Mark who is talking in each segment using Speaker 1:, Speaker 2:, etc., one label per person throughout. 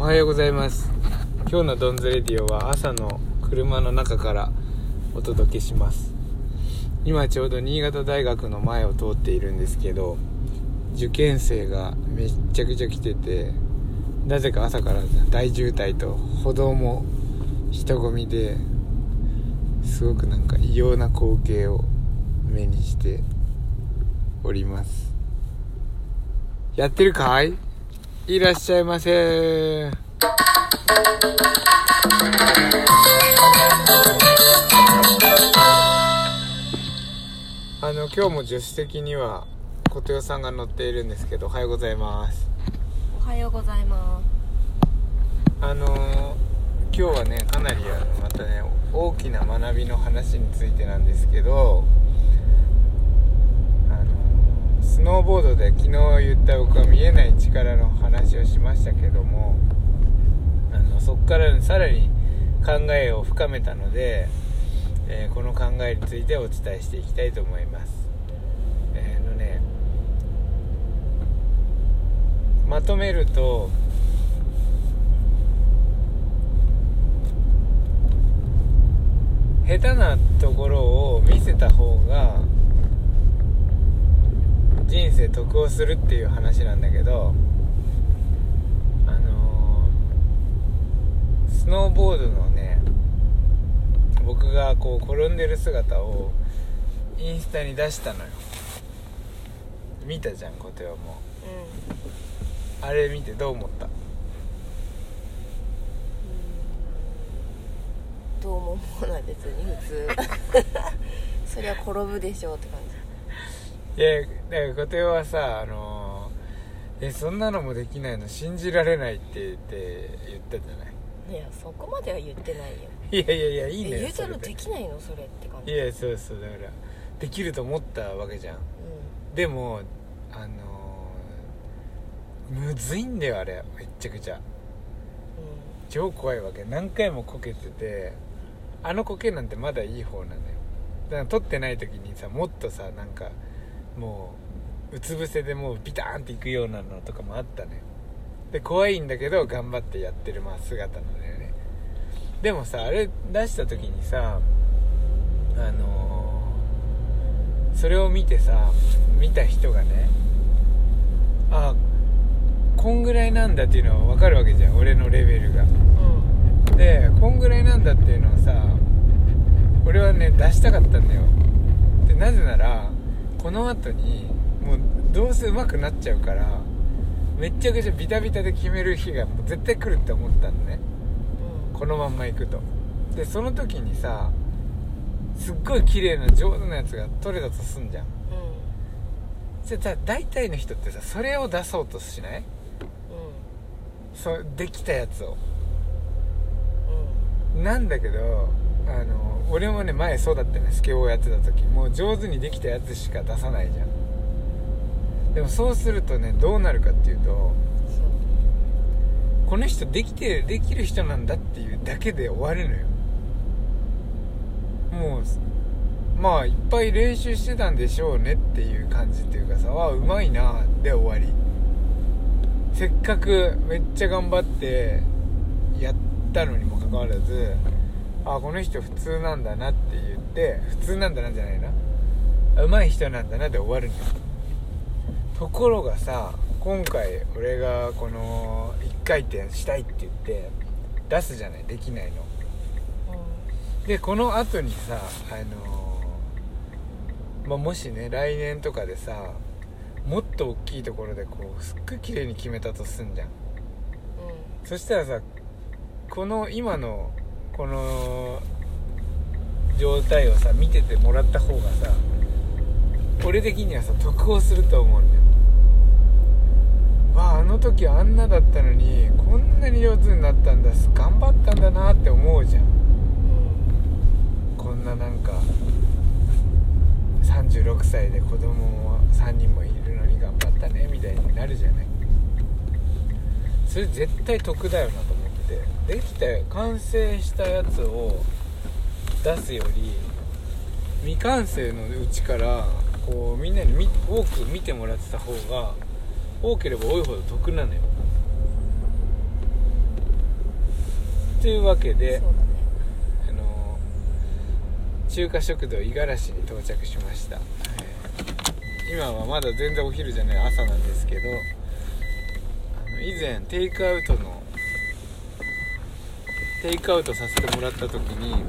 Speaker 1: おはようございます。今日のドンズレディオは朝の車の中からお届けします。今ちょうど新潟大学の前を通っているんですけど受験生がめっちゃくちゃ来ててなぜか朝から大渋滞と歩道も人混みですごくなんか異様な光景を目にしております。やってるかい？いらっしゃいませ。あの今日も助手席には琴代さんが乗っているんですけどおはようございます。
Speaker 2: おはようございま
Speaker 1: あの今日はねかなりまたね大きな学びの話についてなんですけどあのスノーボードで昨日言った僕は見えない力の話をしましたけどもあのそこからさらに考えを深めたので、えーこの考えについてお伝えしていきたいと思います。えーあのねまとめると下手なところを見せた方が人生得をするっていう話なんだけどあのースノーボードのね僕がこう転んでる姿をインスタに出したのよ。見たじゃん琴代も。
Speaker 2: すうん。
Speaker 1: あれ見てどう思った？
Speaker 2: どうも思わない別に普通。そりゃ転ぶでしょうって感じ
Speaker 1: いやだから琴代はさあのーえそんなのもできないの？信じられないって言って言ったじゃない？
Speaker 2: いやそこまでは言ってないよ。
Speaker 1: いやいやいやいいんだよ
Speaker 2: えゆうちゃんのできないの？それって感じ。
Speaker 1: でいやそうそうだからできると思ったわけじゃん。
Speaker 2: う
Speaker 1: でもあのーむずいんだよあれ。めっちゃくちゃ。
Speaker 2: んうん。
Speaker 1: 超怖いわけ。何回もこけててあのこけなんてまだいい方なのよ。だから撮ってない時にさもっとさなんかもううつ伏せでもうビターンっていくようなのとかもあったね。で怖いんだけど頑張ってやってるまあ姿なんだよね。でもさあれ出した時にさあのーそれを見てさ見た人がねあこんぐらいなんだっていうのは分かるわけじゃん俺のレベルが。
Speaker 2: うん。
Speaker 1: でこんぐらいなんだっていうのをさ俺はね出したかったんだよ。でなぜならこの後にもうどうせ上手くなっちゃうからめっちゃくちゃビタビタで決める日がもう絶対来るって思ったのね。このまんま行くと。でその時にさすっごい綺麗な上手なやつが取れたとすんじゃん。
Speaker 2: うん。
Speaker 1: でさ大体の人ってさそれを出そうとしない？そうできたやつを。
Speaker 2: うん。
Speaker 1: なんだけどあの俺もね前そうだったねスケボーやってた時。もう上手にできたやつしか出さないじゃん。でもそうするとねどうなるかっていうとこの人できてできる人なんだっていうだけで終わるのよ。もうまあいっぱい練習してたんでしょうねっていう感じっていうかさあうまいなで終わり。せっかくめっちゃ頑張ってやったのにもかかわらずあこの人普通なんだなって言って普通なんだなじゃないなうまい人なんだなで終わるんだよところがさ今回俺がこの1回転したいって言って出すじゃない？できないの。でこの後にさあのーまあ、もしね来年とかでさもっと大きいところでこうすっごい綺麗に決めたとすんじゃん。
Speaker 2: うん。
Speaker 1: そしたらさこの今のこの状態をさ見ててもらった方がさ俺的にはさ得をすると思うんだよ。わああの時あんなだったのにこんなに上手になったんだ頑張ったんだなって思うじゃん。こんななんか36歳で子供も3人もいるのに頑張ったねみたいになるじゃない。それ絶対得だよなと思ってできた完成したやつを出すより未完成のうちからこうみんなにみ多く見てもらってた方が多ければ多いほど得なのよ。というわけで
Speaker 2: ね。
Speaker 1: あの中華食堂五十嵐に到着しました、えー今はまだ全然お昼じゃない朝なんですけどあの以前テイクアウトのテイクアウトさせてもらった時に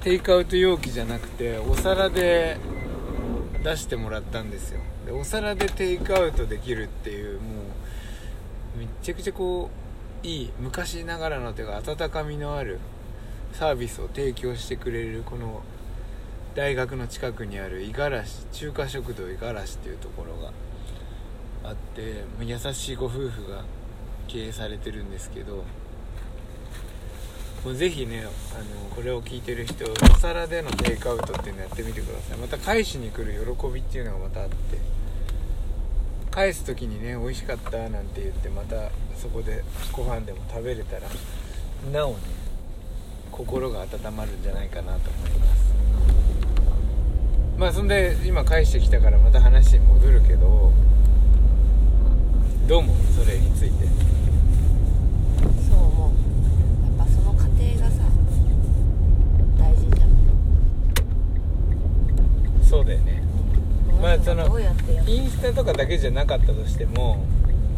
Speaker 1: テイクアウト容器じゃなくてお皿で出してもらったんですよ。でお皿でテイクアウトできるっていうもうめちゃくちゃこういい昔ながらのというか温かみのあるサービスを提供してくれるこの大学の近くにある五十嵐中華食堂五十嵐っていうところがあって優しいご夫婦が経営されてるんですけどもうぜひねあのこれを聞いてる人お皿でのテイクアウトっていうのやってみてください。また返しに来る喜びっていうのがまたあって返す時にね美味しかったなんて言ってまたそこでご飯でも食べれたらなおね心が温まるんじゃないかなと思います。まあそんで今返してきたからまた話に戻るけどどう思う？それについて。
Speaker 2: そう思う。やっぱその過程がさ大事じゃん。
Speaker 1: そうだよね。まあその？インスタとかだけじゃなかったとしても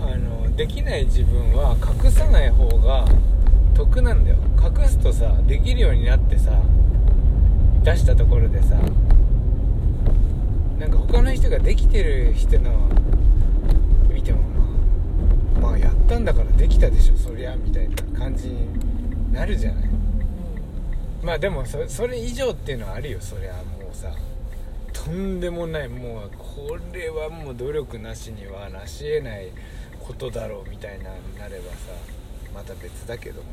Speaker 1: あのできない自分は隠さない方が得なんだよ。隠すとさできるようになってさ出したところでさなんか他の人ができてる人のまあまあやったんだからできたでしょそりゃみたいな感じになるじゃない。まあでもそそれ以上っていうのはあるよそりゃもうさ。とんでもない。もうこれはもう努力なしにはなし得ないことだろうみたいななればさまた別だけども。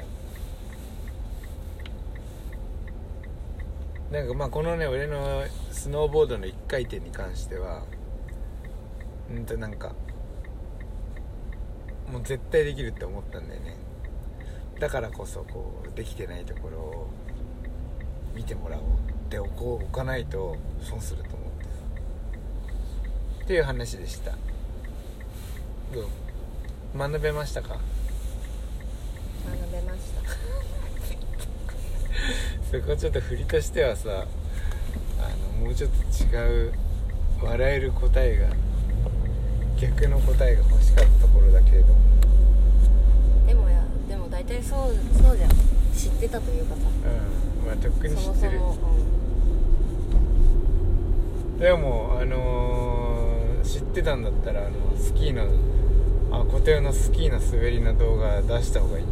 Speaker 1: なんかまあこのね俺のスノーボードの1回転に関してはうんとなんかもう絶対できるって思ったんだよね。だからこそこうできてないところを見てもらおうっておこう置かないと損すると思ってさっていう話でした。どう？学べましたか？
Speaker 2: 学べました。
Speaker 1: そこちょっと振りとしてはさあのもうちょっと違う笑える答えが逆の答えが欲しかったところだけれども。
Speaker 2: でもやでも大体そうそうじゃん。知ってたというかさ。
Speaker 1: うん。まあとっくに知ってる。
Speaker 2: そもそも、
Speaker 1: でもあのー知ってたんだったらあのスキーのあ固定のスキーの滑りの動画出した方がいいよ。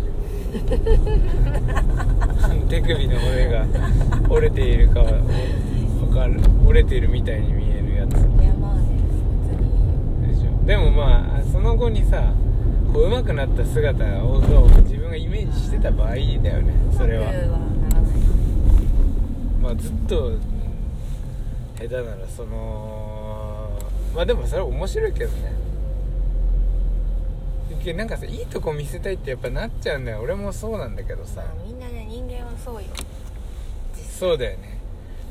Speaker 1: 手首の骨が折れているかは分かる。折れているみたいに見えるやつ。
Speaker 2: うん、いやまあね
Speaker 1: でもまあその後にさこう上手くなった姿を自分がイメージしてた場合だよねそれは。
Speaker 2: うま
Speaker 1: あずっとうん下手ならそのまあでもそれは面白いけどね。けなんかさいいとこ見せたいってやっぱなっちゃうんだよ。俺もそうなんだけどさ。
Speaker 2: まあみんなね人間はそうよ。
Speaker 1: そうだよね。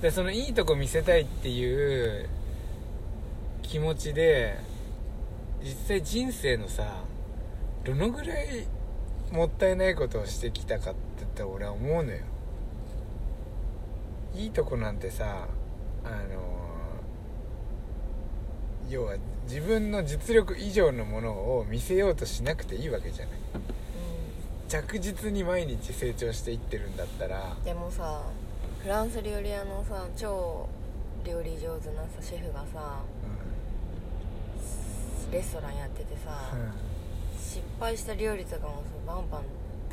Speaker 1: でそのいいとこ見せたいっていう気持ちで実際人生のさどのぐらいもったいないことをしてきたかって言ったら俺は思うのよ。いいとこなんてさあの要は自分の実力以上のものを見せようとしなくていいわけじゃない。着実に毎日成長していってるんだったら。
Speaker 2: うんでもさフランス料理屋のさ超料理上手なさシェフがさレストランやっててさ、
Speaker 1: うん、うん
Speaker 2: 失敗した料理とかもさバンバン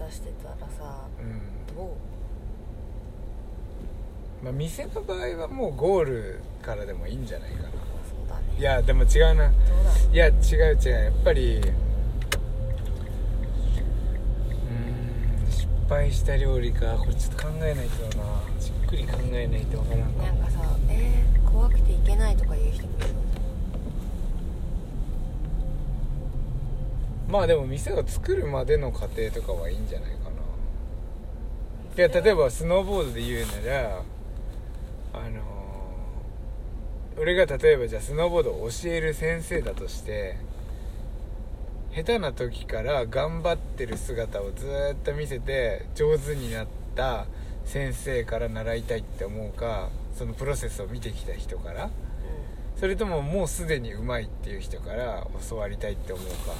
Speaker 2: 出してたらさ
Speaker 1: うん。
Speaker 2: どう？
Speaker 1: まあ、店の場合はもうゴールからでもいいんじゃないかな。
Speaker 2: まあそうだね。
Speaker 1: いやでも違うな。いや違う違う。やっぱりうーん失敗した料理か。これちょっと考えないとな。じっくり考えないとわからんな。
Speaker 2: なんかさえー、怖くていけないとか言う人もいるの
Speaker 1: まあでも店を作るまでの過程とかはいいんじゃないかな。いや例えばスノーボードで言うならあのー俺が例えばじゃあスノーボードを教える先生だとして下手な時から頑張ってる姿をずーっと見せて上手になった先生から習いたいって思うかそのプロセスを見てきた人からそれとももうすでにうまいっていう人から教わりたいって思うか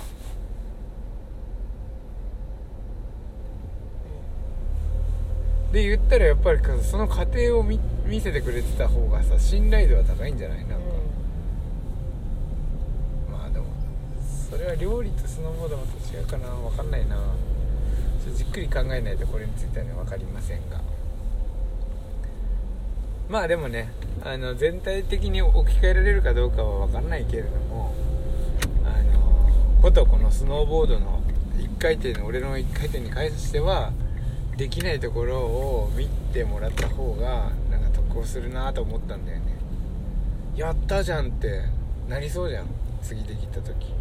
Speaker 1: で言ったらやっぱりその過程を見見せてくれてた方がさ信頼度は高いんじゃない？なんか、まあでもそれは料理とスノーボードまた違うかな？分かんないな。ちょじっくり考えないとこれについてはね分かりませんが。まあでもねあの全体的に置き換えられるかどうかは分かんないけれどもあのことこのスノーボードの1回転の俺の1回転に関してはできないところを見てもらった方がなんか得をするなと思ったんだよね。やったじゃんってなりそうじゃん。次できた時。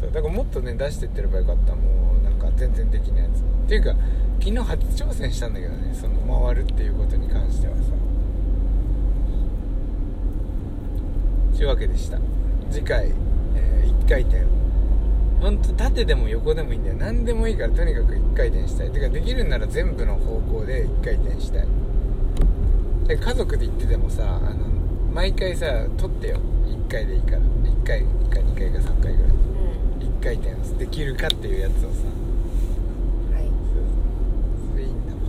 Speaker 1: そうだからもっとね出してってればよかった。もうなんか全然できないやつ。っていうか昨日初挑戦したんだけどねその回るっていうことに関してはさ。というわけでした。次回、えー1回転。本当縦でも横でもいいんだよ。何でもいいからとにかく1回転したい。てかできるんなら全部の方向で1回転したい。で家族で行っててもさあの毎回さ取ってよ。1回でいいから。1回か2回か3回ぐらい。1回転できるかっていうやつをさ。
Speaker 2: はい。
Speaker 1: それいいんだわ。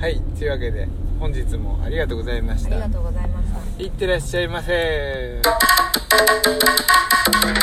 Speaker 1: はい。というわけで本日もありがとうございました。
Speaker 2: ありがとうございました。
Speaker 1: いってらっしゃいませ Música